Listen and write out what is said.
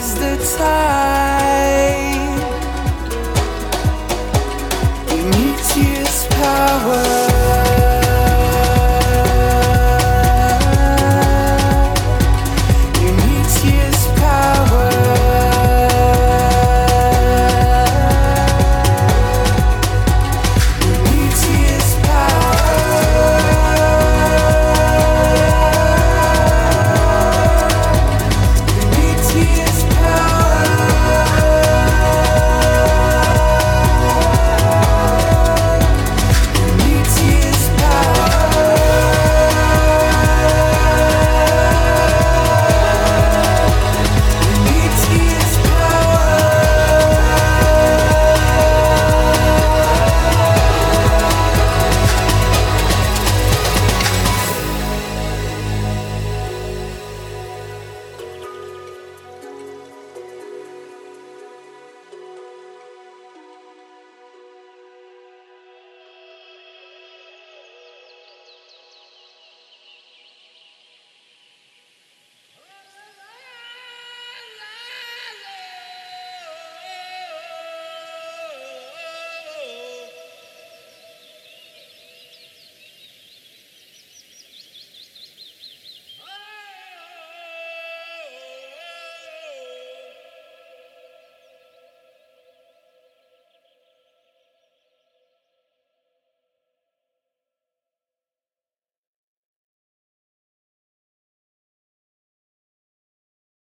is the time.